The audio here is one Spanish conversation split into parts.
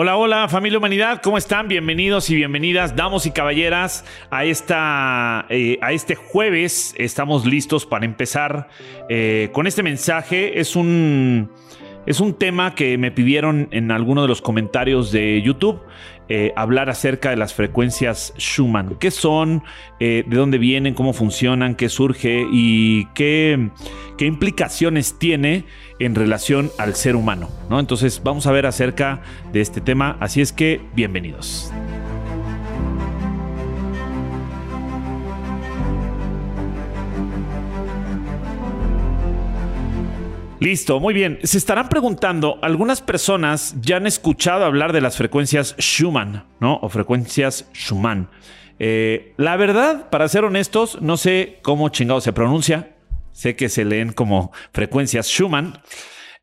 Hola, hola familia humanidad, ¿cómo están? Bienvenidos y bienvenidas, damos y caballeras, a, esta, eh, a este jueves. Estamos listos para empezar eh, con este mensaje. Es un, es un tema que me pidieron en alguno de los comentarios de YouTube. Eh, hablar acerca de las frecuencias Schumann. ¿Qué son? Eh, ¿De dónde vienen? ¿Cómo funcionan? ¿Qué surge? ¿Y qué, qué implicaciones tiene en relación al ser humano? ¿no? Entonces vamos a ver acerca de este tema. Así es que bienvenidos. Listo, muy bien. Se estarán preguntando, algunas personas ya han escuchado hablar de las frecuencias Schumann, ¿no? O frecuencias Schumann. Eh, la verdad, para ser honestos, no sé cómo chingado se pronuncia. Sé que se leen como frecuencias Schumann,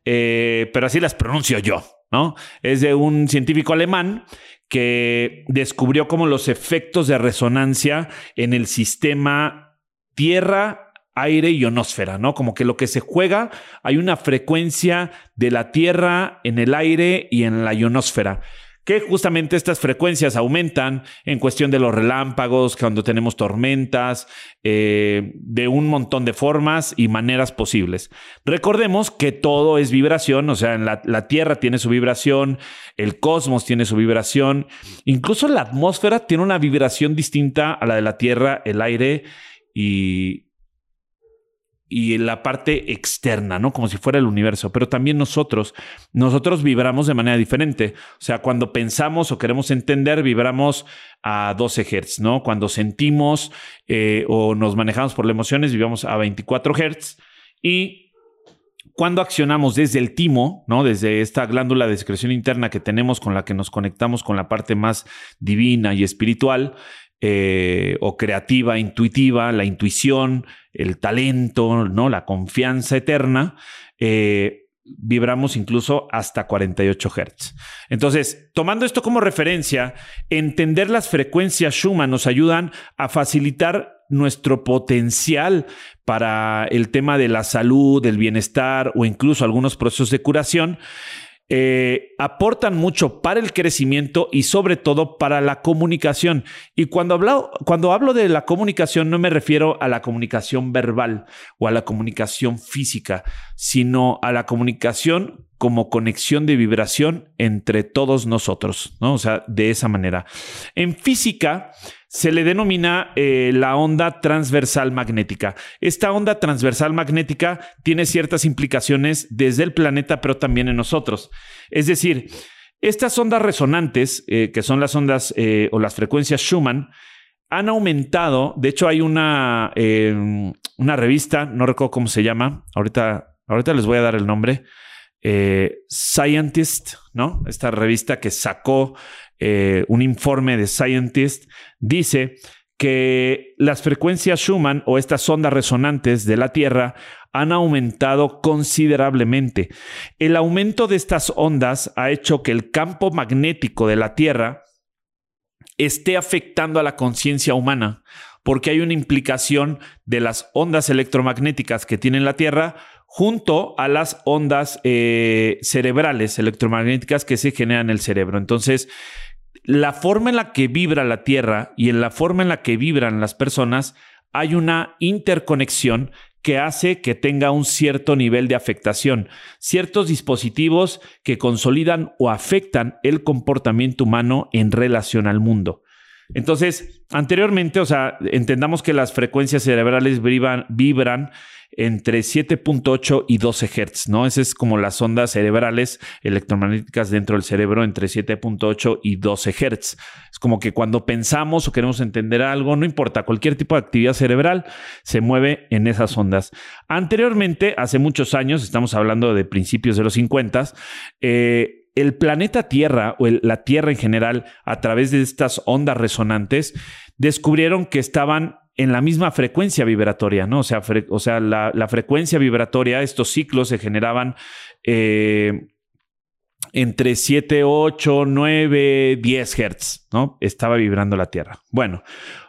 eh, pero así las pronuncio yo, ¿no? Es de un científico alemán que descubrió como los efectos de resonancia en el sistema Tierra aire y ionosfera, ¿no? Como que lo que se juega, hay una frecuencia de la Tierra en el aire y en la ionosfera que justamente estas frecuencias aumentan en cuestión de los relámpagos, cuando tenemos tormentas, eh, de un montón de formas y maneras posibles. Recordemos que todo es vibración, o sea, la, la Tierra tiene su vibración, el cosmos tiene su vibración, incluso la atmósfera tiene una vibración distinta a la de la Tierra, el aire y, y la parte externa, ¿no? Como si fuera el universo, pero también nosotros, nosotros vibramos de manera diferente. O sea, cuando pensamos o queremos entender, vibramos a 12 Hz, ¿no? Cuando sentimos eh, o nos manejamos por las emociones, vibramos a 24 Hz y cuando accionamos desde el timo, ¿no? Desde esta glándula de secreción interna que tenemos con la que nos conectamos con la parte más divina y espiritual, eh, o creativa, intuitiva, la intuición, el talento, ¿no? la confianza eterna, eh, vibramos incluso hasta 48 Hz. Entonces, tomando esto como referencia, entender las frecuencias Schumann nos ayudan a facilitar nuestro potencial para el tema de la salud, del bienestar o incluso algunos procesos de curación eh, aportan mucho para el crecimiento y sobre todo para la comunicación. Y cuando hablo, cuando hablo de la comunicación no me refiero a la comunicación verbal o a la comunicación física, sino a la comunicación como conexión de vibración entre todos nosotros, ¿no? O sea, de esa manera. En física se le denomina eh, la onda transversal magnética. Esta onda transversal magnética tiene ciertas implicaciones desde el planeta, pero también en nosotros. Es decir, estas ondas resonantes, eh, que son las ondas eh, o las frecuencias Schumann, han aumentado. De hecho, hay una, una revista, no recuerdo cómo se llama, ahorita, ahorita les voy a dar el nombre eh, Scientist, ¿no? Esta revista que sacó eh, un informe de Scientist, dice que las frecuencias Schumann o estas ondas resonantes de la Tierra han aumentado considerablemente. El aumento de estas ondas ha hecho que el campo magnético de la Tierra esté afectando a la conciencia humana, porque hay una implicación de las ondas electromagnéticas que tiene la Tierra junto a las ondas eh, cerebrales electromagnéticas que se generan en el cerebro. Entonces, la forma en la que vibra la Tierra y en la forma en la que vibran las personas, hay una interconexión que hace que tenga un cierto nivel de afectación, ciertos dispositivos que consolidan o afectan el comportamiento humano en relación al mundo. Entonces, anteriormente, o sea, entendamos que las frecuencias cerebrales vibran, entre 7.8 y 12 Hz, ¿no? Esas es como las ondas cerebrales electromagnéticas dentro del cerebro entre 7.8 y 12 Hz. Es como que cuando pensamos o queremos entender algo, no importa, cualquier tipo de actividad cerebral se mueve en esas ondas. Anteriormente, hace muchos años, estamos hablando de principios de los 50, eh, el planeta Tierra o la Tierra en general, a través de estas ondas resonantes, descubrieron que estaban en la misma frecuencia vibratoria, ¿no? O sea, o sea la, frecuencia vibratoria, estos ciclos se generaban eh, entre 7, 8, 9, 10 Hertz, ¿no? Estaba vibrando la Tierra. Bueno,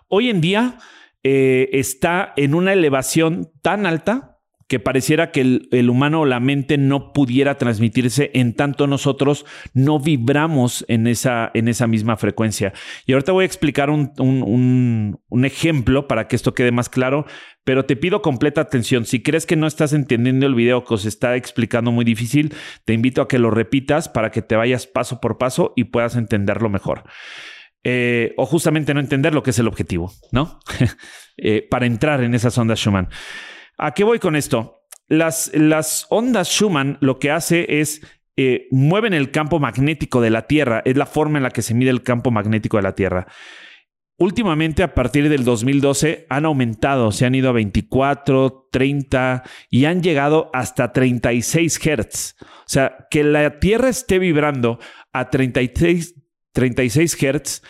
hoy en día eh, está en una elevación tan alta que pareciera que el, humano o la mente no pudiera transmitirse en tanto nosotros no vibramos en esa, en esa misma frecuencia. Y ahorita voy a explicar un, un, ejemplo para que esto quede más claro, pero te pido completa atención. Si crees que no estás entendiendo el video que os está explicando muy difícil, te invito a que lo repitas para que te vayas paso por paso y puedas entenderlo mejor. Eh, o justamente no entender lo que es el objetivo, ¿no? Eh, para entrar en esas ondas Schumann. ¿A qué voy con esto? Las, las ondas Schumann lo que hace es eh, mueven el campo magnético de la Tierra, es la forma en la que se mide el campo magnético de la Tierra. Últimamente, a partir del 2012, han aumentado, se han ido a 24, 30 y han llegado hasta 36 Hz. O sea, que la Tierra esté vibrando a 36, 36 Hz,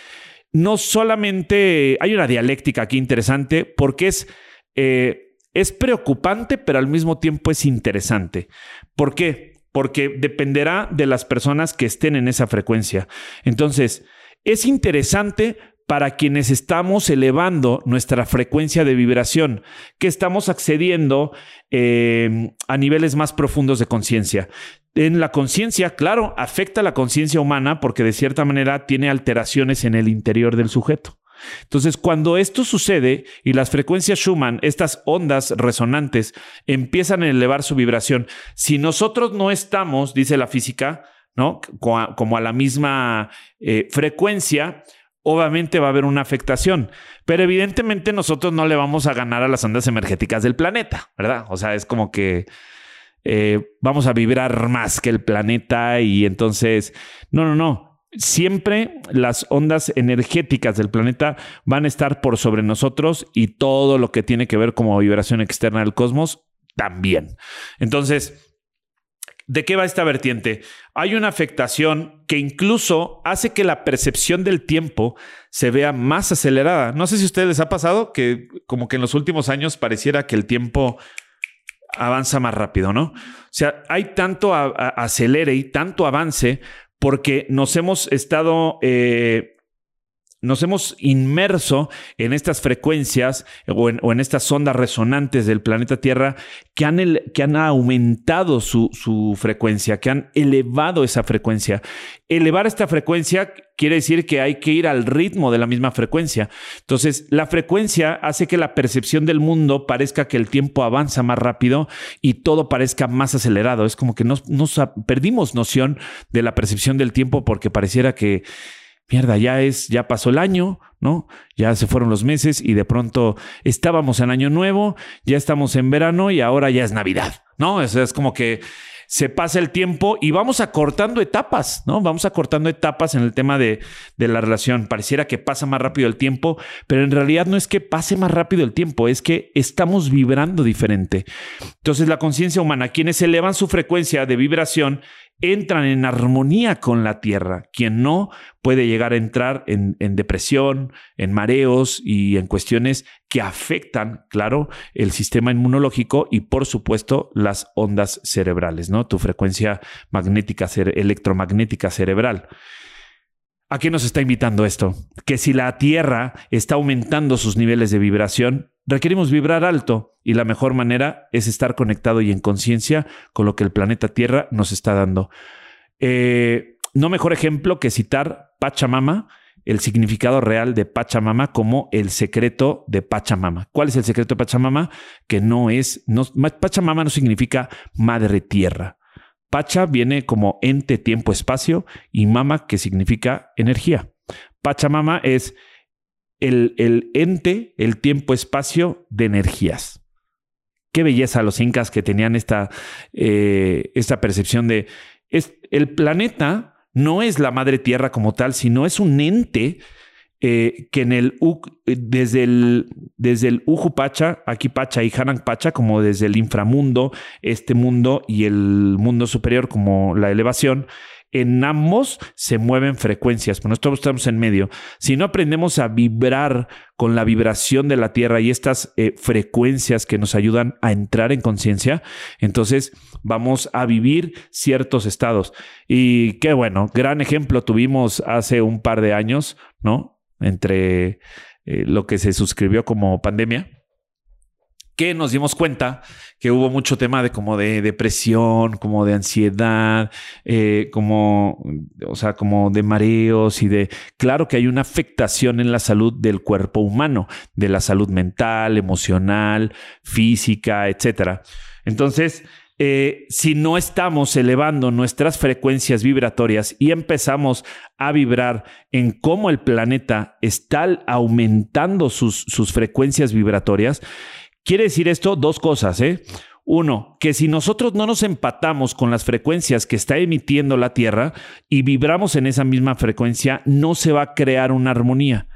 no solamente hay una dialéctica aquí interesante porque es... Eh, es preocupante, pero al mismo tiempo es interesante. ¿Por qué? Porque dependerá de las personas que estén en esa frecuencia. Entonces, es interesante para quienes estamos elevando nuestra frecuencia de vibración, que estamos accediendo eh, a niveles más profundos de conciencia. En la conciencia, claro, afecta la conciencia humana porque de cierta manera tiene alteraciones en el interior del sujeto. Entonces, cuando esto sucede y las frecuencias Schumann, estas ondas resonantes, empiezan a elevar su vibración, si nosotros no estamos, dice la física, ¿no? Como a la misma eh, frecuencia, obviamente va a haber una afectación. Pero evidentemente nosotros no le vamos a ganar a las ondas energéticas del planeta, ¿verdad? O sea, es como que eh, vamos a vibrar más que el planeta y entonces, no, no, no siempre las ondas energéticas del planeta van a estar por sobre nosotros y todo lo que tiene que ver como vibración externa del cosmos también. Entonces, ¿De qué va esta vertiente? Hay una afectación que incluso hace que la percepción del tiempo se vea más acelerada. No sé si a ustedes les ha pasado que como que en los últimos años pareciera que el tiempo avanza más rápido, ¿no? O sea, hay tanto acelere y tanto avance porque nos hemos estado, eh, nos hemos inmerso en estas frecuencias o en, estas ondas resonantes del planeta Tierra que han, que han aumentado su, su, frecuencia, que han elevado esa frecuencia. Elevar esta frecuencia quiere decir que hay que ir al ritmo de la misma frecuencia. Entonces, la frecuencia hace que la percepción del mundo parezca que el tiempo avanza más rápido y todo parezca más acelerado. Es como que nos, nos perdimos noción de la percepción del tiempo porque pareciera que mierda, ya es, ya pasó el año, ¿no? Ya se fueron los meses y de pronto estábamos en año nuevo, ya estamos en verano y ahora ya es Navidad, ¿no? Eso es como que se pasa el tiempo y vamos acortando etapas, ¿no? Vamos acortando etapas en el tema de, de, la relación. Pareciera que pasa más rápido el tiempo, pero en realidad no es que pase más rápido el tiempo, es que estamos vibrando diferente. Entonces la conciencia humana, quienes elevan su frecuencia de vibración, entran en armonía con la tierra. Quien no puede llegar a entrar en, depresión, en mareos y en cuestiones que afectan, claro, el sistema inmunológico y por supuesto las ondas cerebrales, ¿no? Tu frecuencia magnética, electromagnética cerebral. ¿A qué nos está invitando esto? Que si la Tierra está aumentando sus niveles de vibración, requerimos vibrar alto y la mejor manera es estar conectado y en conciencia con lo que el planeta Tierra nos está dando. Eh, no mejor ejemplo que citar Pachamama, el significado real de Pachamama como el secreto de Pachamama. ¿Cuál es el secreto de Pachamama? Que no es, no, Pachamama no significa madre tierra. Pacha viene como ente, tiempo, espacio y mama que significa energía. Pachamama es el, el ente, el tiempo, espacio de energías. Qué belleza los incas que tenían esta, eh, esta percepción de es, el planeta no es la madre tierra como tal, sino es un ente eh, que en el desde el desde el Ujupacha, aquí Pacha y Hanan Pacha, como desde el inframundo, este mundo y el mundo superior como la elevación, en ambos se mueven frecuencias, pero nosotros estamos en medio. Si no aprendemos a vibrar con la vibración de la Tierra y estas eh, frecuencias que nos ayudan a entrar en conciencia, entonces vamos a vivir ciertos estados. Y qué bueno, gran ejemplo tuvimos hace un par de años, ¿no? Entre eh, lo que se suscribió como pandemia que nos dimos cuenta que hubo mucho tema de como de depresión, como de ansiedad, eh, como, o sea, como de mareos y de, claro que hay una afectación en la salud del cuerpo humano, de la salud mental, emocional, física, etcétera. Entonces, eh, si no estamos elevando nuestras frecuencias vibratorias y empezamos a vibrar en cómo el planeta está aumentando sus, sus frecuencias vibratorias, quiere decir esto dos cosas, ¿eh? Uno, que si nosotros no nos empatamos con las frecuencias que está emitiendo la Tierra y vibramos en esa misma frecuencia, no se va a crear una armonía.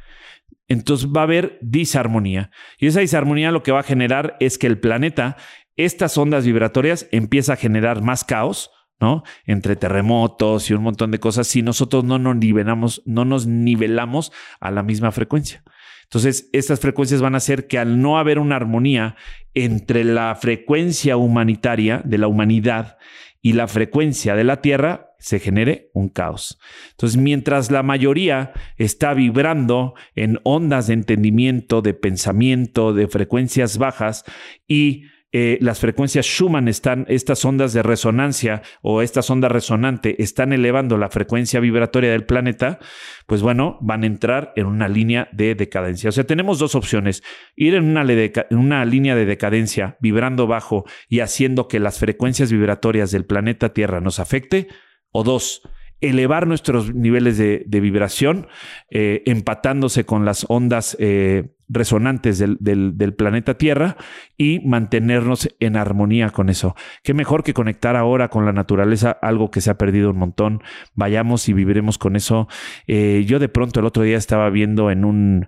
Entonces va a haber disarmonía. Y esa disarmonía lo que va a generar es que el planeta estas ondas vibratorias empieza a generar más caos, ¿no? Entre terremotos y un montón de cosas si nosotros no nos nivelamos, no nos nivelamos a la misma frecuencia. Entonces, estas frecuencias van a hacer que al no haber una armonía entre la frecuencia humanitaria de la humanidad y la frecuencia de la Tierra, se genere un caos. Entonces, mientras la mayoría está vibrando en ondas de entendimiento, de pensamiento, de frecuencias bajas y eh, las frecuencias Schumann están, estas ondas de resonancia o estas ondas resonante están elevando la frecuencia vibratoria del planeta, pues bueno, van a entrar en una línea de decadencia. O sea, tenemos dos opciones, ir en una, línea de decadencia, vibrando bajo y haciendo que las frecuencias vibratorias del planeta Tierra nos afecte, o dos, elevar nuestros niveles de, vibración, eh, empatándose con las ondas eh, resonantes del, del, planeta Tierra y mantenernos en armonía con eso. Qué mejor que conectar ahora con la naturaleza, algo que se ha perdido un montón. Vayamos y viviremos con eso. Eh, yo de pronto el otro día estaba viendo en un,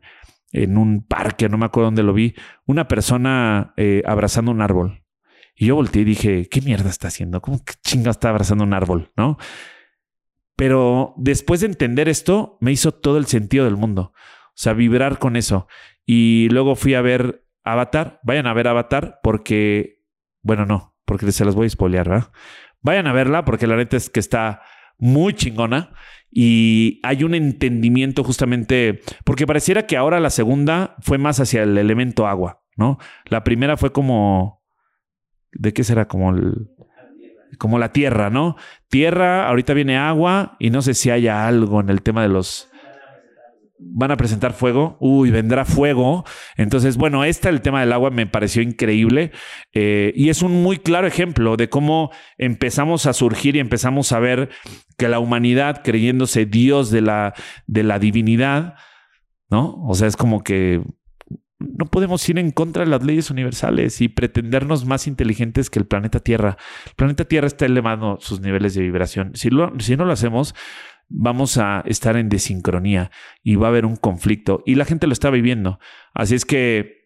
en un parque, no me acuerdo dónde lo vi, una persona abrazando un árbol. Y yo volteé y dije, ¿qué mierda está haciendo? ¿Cómo que chinga está abrazando un árbol? ¿No? Pero después de entender esto, me hizo todo el sentido del mundo. O sea, vibrar con eso. Y luego fui a ver Avatar. Vayan a ver Avatar porque, bueno, no, porque se las voy a spoilear, ¿verdad? Vayan a verla porque la neta es que está muy chingona y hay un entendimiento justamente, porque pareciera que ahora la segunda fue más hacia el elemento agua, ¿no? La primera fue como, ¿de qué será? Como el como la tierra, ¿no? Tierra, ahorita viene agua y no sé si haya algo en el tema de los... Van a presentar fuego, uy, vendrá fuego. Entonces, bueno, este el tema del agua me pareció increíble eh, y es un muy claro ejemplo de cómo empezamos a surgir y empezamos a ver que la humanidad, creyéndose Dios de la, de la divinidad, ¿no? O sea, es como que no podemos ir en contra de las leyes universales y pretendernos más inteligentes que el planeta Tierra. El planeta Tierra está elevando sus niveles de vibración. Si, si no lo hacemos, vamos a estar en desincronía y va a haber un conflicto. Y la gente lo está viviendo. Así es que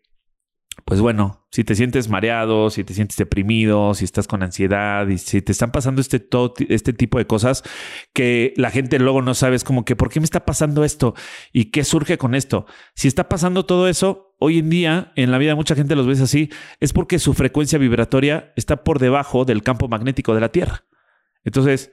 pues bueno, si te sientes mareado, si te sientes deprimido, si estás con ansiedad y si te están pasando este, todo, este tipo de cosas que la gente luego no sabes como que, ¿por qué me está pasando esto? ¿Y qué surge con esto? Si está pasando todo eso, hoy en día en la vida mucha gente los ves así, es porque su frecuencia vibratoria está por debajo del campo magnético de la Tierra. Entonces,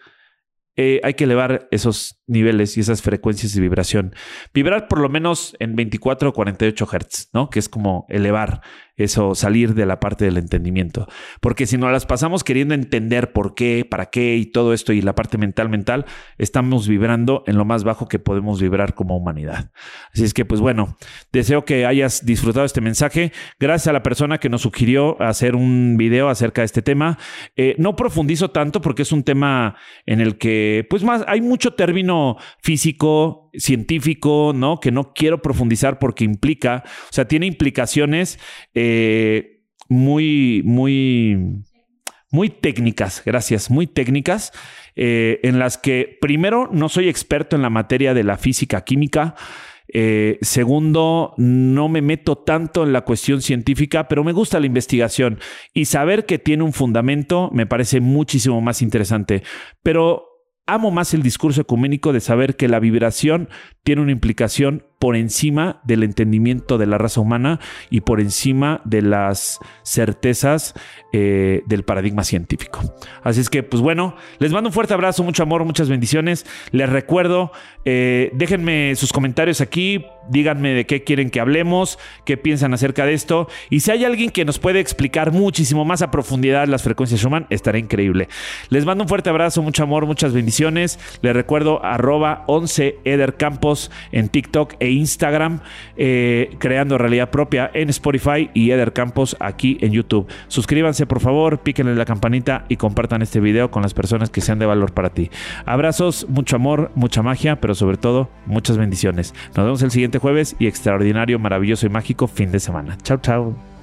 eh, hay que elevar esos niveles y esas frecuencias de vibración. Vibrar por lo menos en 24 o 48 Hz, ¿no? Que es como elevar eso, salir de la parte del entendimiento. Porque si no las pasamos queriendo entender por qué, para qué y todo esto y la parte mental, mental, estamos vibrando en lo más bajo que podemos vibrar como humanidad. Así es que, pues bueno, deseo que hayas disfrutado este mensaje. Gracias a la persona que nos sugirió hacer un video acerca de este tema. Eh, no profundizo tanto porque es un tema en el que, pues más, hay mucho término físico, científico, ¿no? Que no quiero profundizar porque implica, o sea, tiene implicaciones eh, muy, muy, muy técnicas, gracias, muy técnicas, eh, en las que primero no soy experto en la materia de la física química. Eh, segundo, no me meto tanto en la cuestión científica, pero me gusta la investigación y saber que tiene un fundamento me parece muchísimo más interesante. Pero amo más el discurso ecuménico de saber que la vibración tiene una implicación por encima del entendimiento de la raza humana y por encima de las certezas eh, del paradigma científico. Así es que, pues bueno, les mando un fuerte abrazo, mucho amor, muchas bendiciones. Les recuerdo, eh, déjenme sus comentarios aquí, díganme de qué quieren que hablemos, qué piensan acerca de esto. Y si hay alguien que nos puede explicar muchísimo más a profundidad las frecuencias Schumann, estará increíble. Les mando un fuerte abrazo, mucho amor, muchas bendiciones. Les recuerdo arroba 11 Eder Campos en TikTok e Instagram, eh, creando realidad propia en Spotify y Eder Campos aquí en YouTube. Suscríbanse por favor, píquenle la campanita y compartan este video con las personas que sean de valor para ti. Abrazos, mucho amor, mucha magia, pero sobre todo muchas bendiciones. Nos vemos el siguiente jueves y extraordinario, maravilloso y mágico fin de semana. Chao, chao.